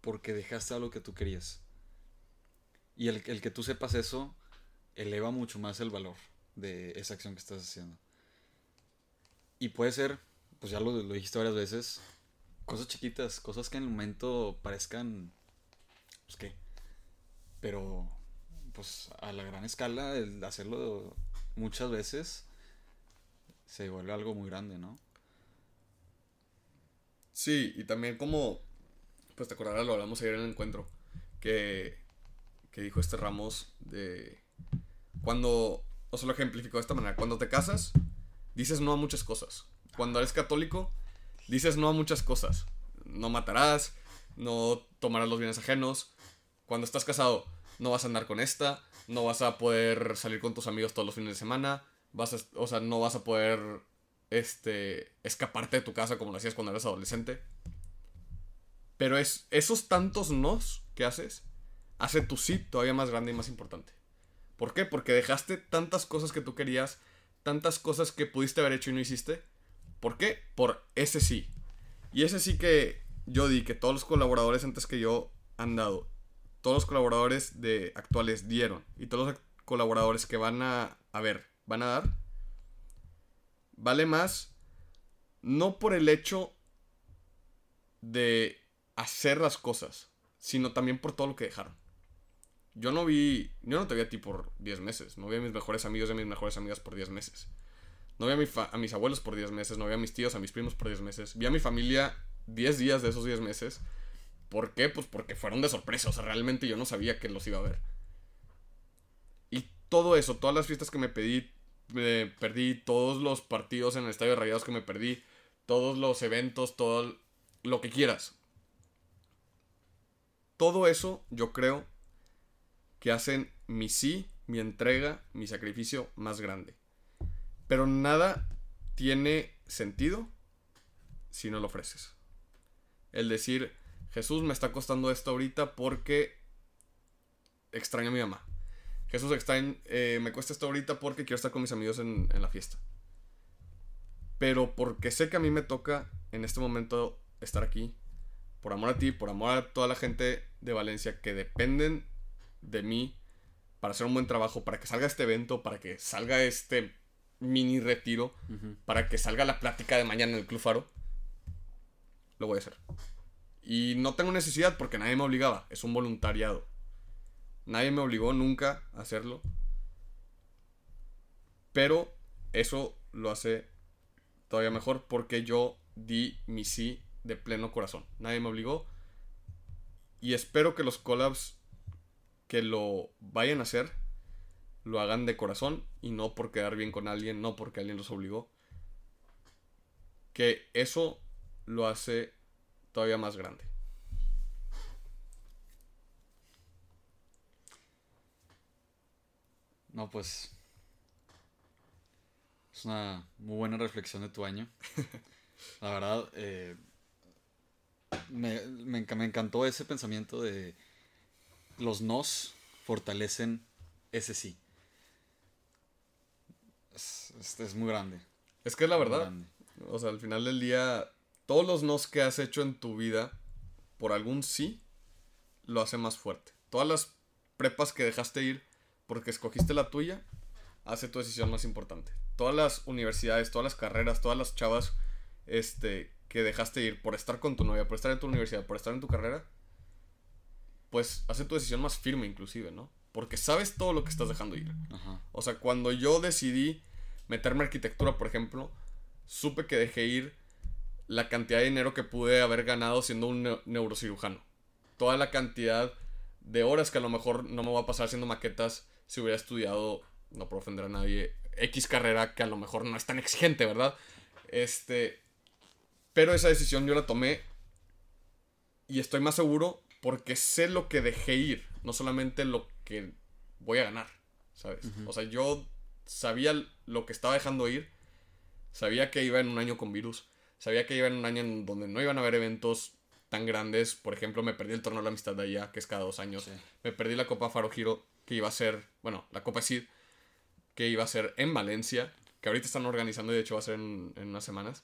porque dejaste algo que tú querías. Y el, el, que tú sepas eso eleva mucho más el valor de esa acción que estás haciendo. Y puede ser, pues ya lo, lo dijiste varias veces, cosas chiquitas, cosas que en el momento parezcan, pues qué, pero pues a la gran escala, el hacerlo muchas veces se vuelve algo muy grande, ¿no? Sí, y también como pues te acordarás, lo hablamos ayer en el encuentro, que, que dijo este Ramos de cuando, o sea, lo ejemplificó de esta manera, cuando te casas, dices no a muchas cosas. Cuando eres católico, dices no a muchas cosas. No matarás, no tomarás los bienes ajenos. Cuando estás casado, no vas a andar con esta, no vas a poder salir con tus amigos todos los fines de semana, vas o sea, no vas a poder este escaparte de tu casa como lo hacías cuando eras adolescente. Pero es esos tantos nos que haces, hace tu sí todavía más grande y más importante. ¿Por qué? Porque dejaste tantas cosas que tú querías, tantas cosas que pudiste haber hecho y no hiciste. ¿Por qué? Por ese sí. Y ese sí que yo di, que todos los colaboradores antes que yo han dado, todos los colaboradores de actuales dieron, y todos los colaboradores que van a, a ver, van a dar, vale más no por el hecho de hacer las cosas, sino también por todo lo que dejaron. Yo no vi, yo no te vi a ti por 10 meses, no vi a mis mejores amigos y a mis mejores amigas por 10 meses. No vi a, mis abuelos por 10 meses, no vi a mis tíos, a mis primos por 10 meses. Vi a mi familia 10 días de esos 10 meses. ¿Por qué? Pues porque fueron de sorpresa, o sea, realmente yo no sabía que los iba a ver. Y todo eso, todas las fiestas que me pedí, perdí, todos los partidos en el Estadio de Rayados que me perdí, todos los eventos, todo lo que quieras todo eso yo creo que hacen mi sí, mi entrega, mi sacrificio más grande. Pero nada tiene sentido si no lo ofreces. El decir, Jesús me está costando esto ahorita porque extraño a mi mamá. Jesús extraña, eh, me cuesta esto ahorita porque quiero estar con mis amigos en la fiesta. Pero porque sé que a mí me toca en este momento estar aquí, por amor a ti, por amor a toda la gente de Valencia que dependen de mí para hacer un buen trabajo, para que salga este evento, para que salga este mini retiro, para que salga la plática de mañana en el Club Faro, lo voy a hacer. Y no tengo necesidad porque nadie me obligaba, es un voluntariado. Nadie me obligó nunca a hacerlo. Pero eso lo hace todavía mejor porque yo di mi sí de pleno corazón. Nadie me obligó. Y espero que los collabs que lo vayan a hacer lo hagan de corazón y no por quedar bien con alguien, no porque alguien los obligó. Que eso lo hace todavía más grande. No, pues. Es una muy buena reflexión de tu año. La verdad, eh, me, me, me encantó ese pensamiento de los nos fortalecen ese sí. Es, es, es muy grande. Es que es la verdad. O sea, al final del día, todos los nos que has hecho en tu vida por algún sí, lo hace más fuerte. Todas las prepas que dejaste ir porque escogiste la tuya, hace tu decisión más importante. Todas las universidades, todas las carreras, todas las chavas este, que dejaste ir por estar con tu novia, por estar en tu universidad, por estar en tu carrera, pues hace tu decisión más firme inclusive, ¿no? Porque sabes todo lo que estás dejando ir. Ajá. O sea, cuando yo decidí meterme a arquitectura, por ejemplo, supe que dejé ir la cantidad de dinero que pude haber ganado siendo un neu- neurocirujano. Toda la cantidad de horas que a lo mejor no me va a pasar haciendo maquetas si hubiera estudiado, no por ofender a nadie, X carrera que a lo mejor no es tan exigente, ¿verdad? Este, pero esa decisión yo la tomé y estoy más seguro porque sé lo que dejé ir, no solamente lo que voy a ganar, ¿sabes? O sea, yo sabía lo que estaba dejando ir, sabía que iba en un año con virus, sabía que iba en un año en donde no iban a haber eventos tan grandes, por ejemplo, me perdí el torneo de la amistad de allá, que es cada dos años, Sí. me perdí la Copa Faro Giro, que iba a ser, bueno, la Copa CID, que iba a ser en Valencia, que ahorita están organizando y de hecho va a ser en, en unas semanas.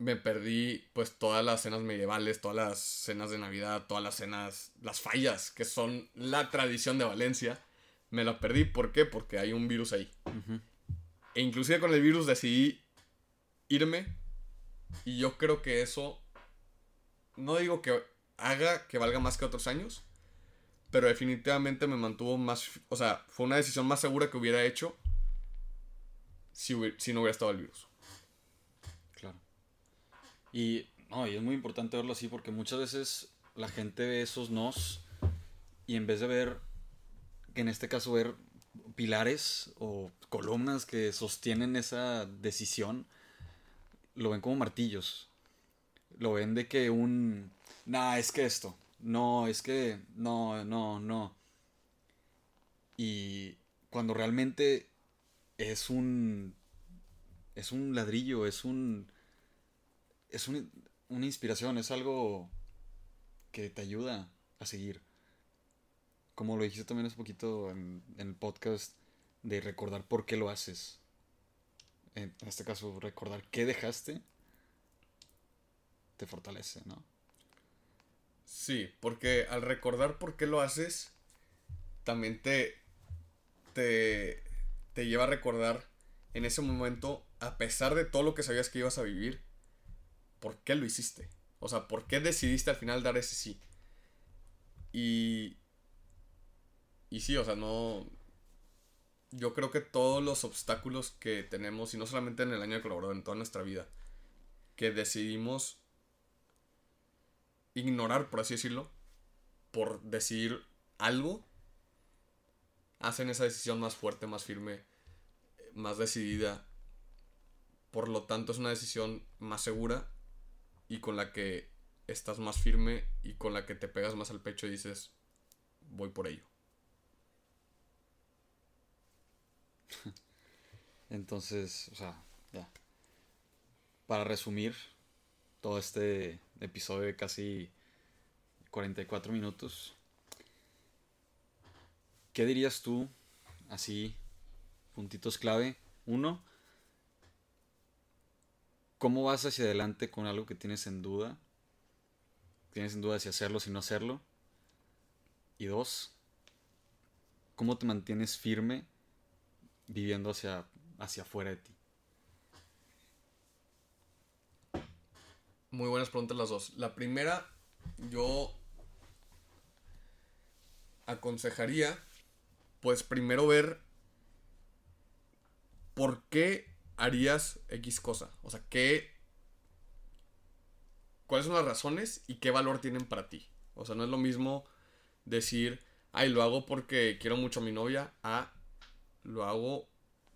Me perdí pues todas las cenas medievales, todas las cenas de Navidad, todas las cenas, las fallas, que son la tradición de Valencia. Me la perdí, ¿por qué? Porque hay un virus ahí. E inclusive con el virus decidí irme. Y yo creo que eso, no digo que haga que valga más que otros años, pero definitivamente me mantuvo más, o sea, fue una decisión más segura que hubiera hecho si, si no hubiera estado el virus. Y, no, y es muy importante verlo así porque muchas veces la gente ve esos nos y en vez de ver, que en este caso ver pilares o columnas que sostienen esa decisión, lo ven como martillos. Lo ven de que un, nah, es que esto, no, es que, no, no, no. Y cuando realmente es un, es un ladrillo, es un, es un- una inspiración, es algo que te ayuda a seguir. Como lo dijiste también hace poquito en, en el podcast, de recordar por qué lo haces. En este caso, recordar qué dejaste, te fortalece, ¿no? Sí, porque al recordar por qué lo haces, también te, te, te lleva a recordar en ese momento, a pesar de todo lo que sabías que ibas a vivir, por qué lo hiciste. O sea, por qué decidiste al final dar ese sí. Y, y sí, o sea, no... Yo creo que todos los obstáculos que tenemos, y no solamente en el año de colaborador, en toda nuestra vida, que decidimos ignorar, por así decirlo, por decidir algo, hacen esa decisión más fuerte, más firme, más decidida. Por lo tanto, es una decisión más segura y con la que estás más firme y con la que te pegas más al pecho y dices, voy por ello. Entonces, o sea, ya. Para resumir todo este episodio de casi 44 minutos, ¿qué dirías tú, así, puntitos clave? Uno, ¿cómo vas hacia adelante con algo que tienes en duda? Tienes en duda si hacerlo o si no hacerlo. Y dos, ¿cómo te mantienes firme viviendo hacia, hacia afuera de ti? Muy buenas preguntas las dos. La primera, yo aconsejaría, pues primero ver por qué harías X cosa. O sea, qué... ¿Cuáles son las razones y qué valor tienen para ti? O sea, no es lo mismo decir, ay, lo hago porque quiero mucho a mi novia, a lo hago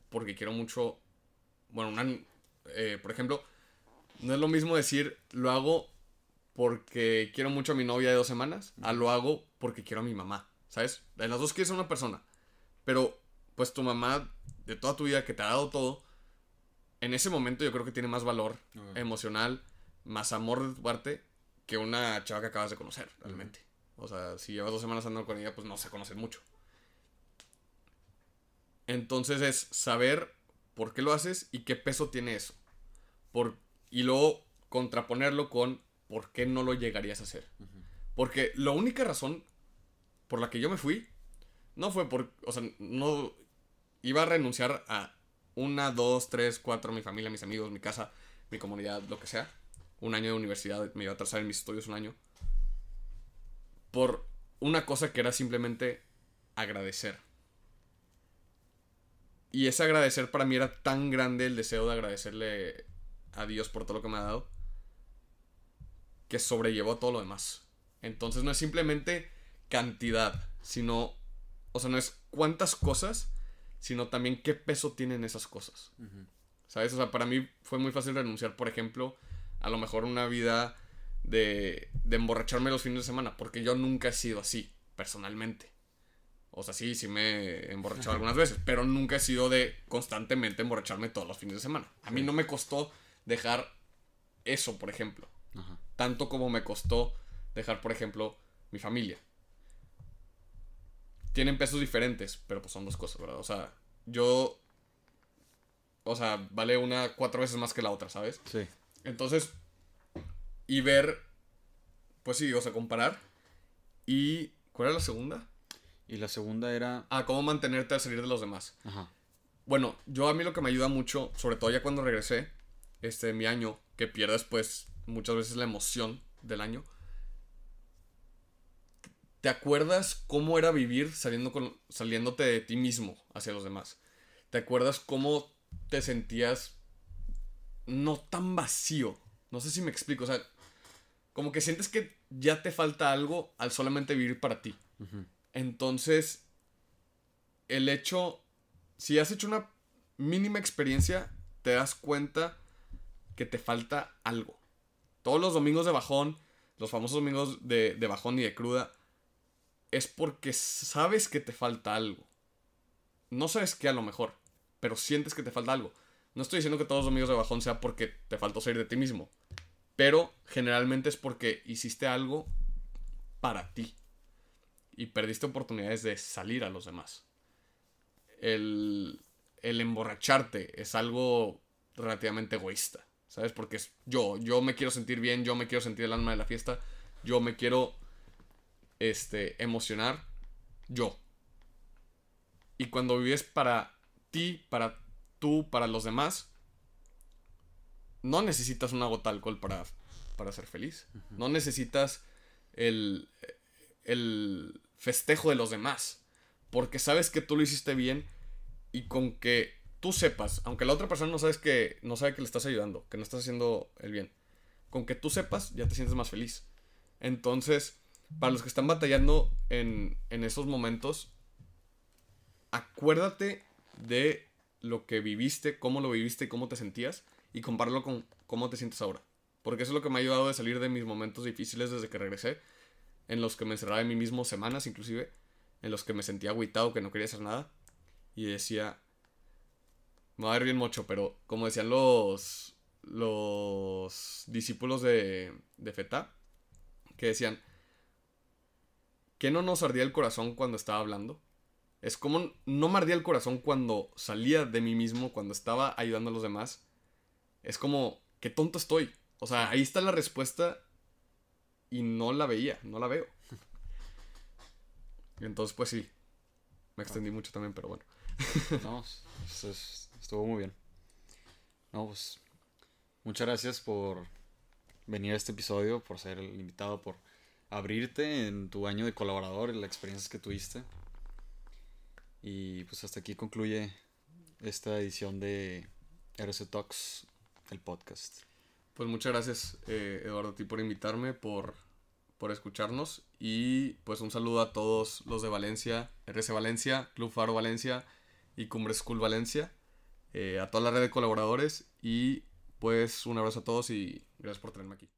porque quiero mucho... Bueno, una, eh, por ejemplo, no es lo mismo decir, lo hago porque quiero mucho a mi novia de dos semanas, a lo hago porque quiero a mi mamá, ¿sabes? En las dos quieres a una persona, pero pues tu mamá de toda tu vida que te ha dado todo, en ese momento yo creo que tiene más valor emocional, más amor de tu parte que una chava que acabas de conocer, realmente. O sea, si llevas dos semanas andando con ella, pues no se conocen mucho. Entonces es saber por qué lo haces y qué peso tiene eso. Por, y luego contraponerlo con por qué no lo llegarías a hacer. Porque la única razón por la que yo me fui no fue por, o sea, no iba a renunciar a una, dos, tres, cuatro, mi familia, mis amigos, mi casa, mi comunidad, lo que sea. Un año de universidad, me iba a atrasar en mis estudios un año. Por una cosa que era simplemente agradecer. Y ese agradecer para mí era tan grande el deseo de agradecerle a Dios por todo lo que me ha dado. Que sobrellevó todo lo demás. Entonces no es simplemente cantidad, sino, o sea, no es cuántas cosas, sino también qué peso tienen esas cosas. ¿Sabes? O sea, para mí fue muy fácil renunciar, por ejemplo, a lo mejor una vida de, de emborracharme los fines de semana, porque yo nunca he sido así, personalmente. O sea, sí, sí me he emborrachado algunas veces, pero nunca he sido de constantemente emborracharme todos los fines de semana. A mí no me costó dejar eso, por ejemplo. Ajá. Tanto como me costó dejar, por ejemplo, mi familia. Tienen pesos diferentes, pero pues son dos cosas, ¿verdad? O sea, yo... O sea, vale una cuatro veces más que la otra, ¿sabes? Sí. Entonces, y ver, pues sí, o sea, comparar. ¿Y cuál era la segunda? Y la segunda era. Ah, cómo mantenerte al salir de los demás. Ajá. Bueno, yo a mí lo que me ayuda mucho, sobre todo ya cuando regresé, este, mi año, que pierdes pues muchas veces la emoción del año. ¿Te acuerdas cómo era vivir saliendo con, saliéndote de ti mismo hacia los demás? ¿Te acuerdas cómo te sentías no tan vacío? No sé si me explico, o sea, como que sientes que ya te falta algo al solamente vivir para ti. Entonces, el hecho, si has hecho una mínima experiencia, te das cuenta que te falta algo. Todos los domingos de bajón, los famosos domingos de, de bajón y de cruda, es porque sabes que te falta algo. No sabes qué a lo mejor, pero sientes que te falta algo. No estoy diciendo que todos los domingos de bajón sea porque te faltó salir de ti mismo, pero generalmente es porque hiciste algo para ti y perdiste oportunidades de salir a los demás. El, el emborracharte es algo relativamente egoísta, ¿sabes? Porque es yo, yo me quiero sentir bien, yo me quiero sentir el alma de la fiesta, yo me quiero este, emocionar, yo. Y cuando vives para ti, para tú, para los demás, no necesitas una gota de alcohol para, para ser feliz. No necesitas el, el festejo de los demás. Porque sabes que tú lo hiciste bien y con que tú sepas, aunque la otra persona no sabes que no sabe que le estás ayudando, que no estás haciendo el bien, con que tú sepas ya te sientes más feliz. Entonces, para los que están batallando en, en esos momentos, acuérdate de lo que viviste, cómo lo viviste y cómo te sentías y compáralo con cómo te sientes ahora. Porque eso es lo que me ha ayudado de salir de mis momentos difíciles desde que regresé, en los que me encerraba en mí mismo semanas inclusive, en los que me sentía agüitado, que no quería hacer nada, y decía, me va a ver bien mucho, pero como decían los, los discípulos de, de Feta, que decían, ¿qué no nos ardía el corazón cuando estaba hablando? Es como no me ardía el corazón cuando salía de mí mismo, cuando estaba ayudando a los demás. Es como, qué tonto estoy. O sea, ahí está la respuesta y no la veía, no la veo. Entonces, pues sí, me extendí mucho también, pero bueno. No, es- es- estuvo muy bien. No, pues. Muchas gracias por venir a este episodio, por ser el invitado, por abrirte en tu año de colaborador y las experiencias que tuviste. Y pues hasta aquí concluye esta edición de RC Talks, el podcast. Pues muchas gracias, eh, Eduardo, a ti por invitarme, por, por escucharnos. Y pues un saludo a todos los de Valencia, RC Valencia, Club Faro Valencia y Cumbre School Valencia. eh, a toda la red de colaboradores. Y pues un abrazo a todos y gracias por tenerme aquí.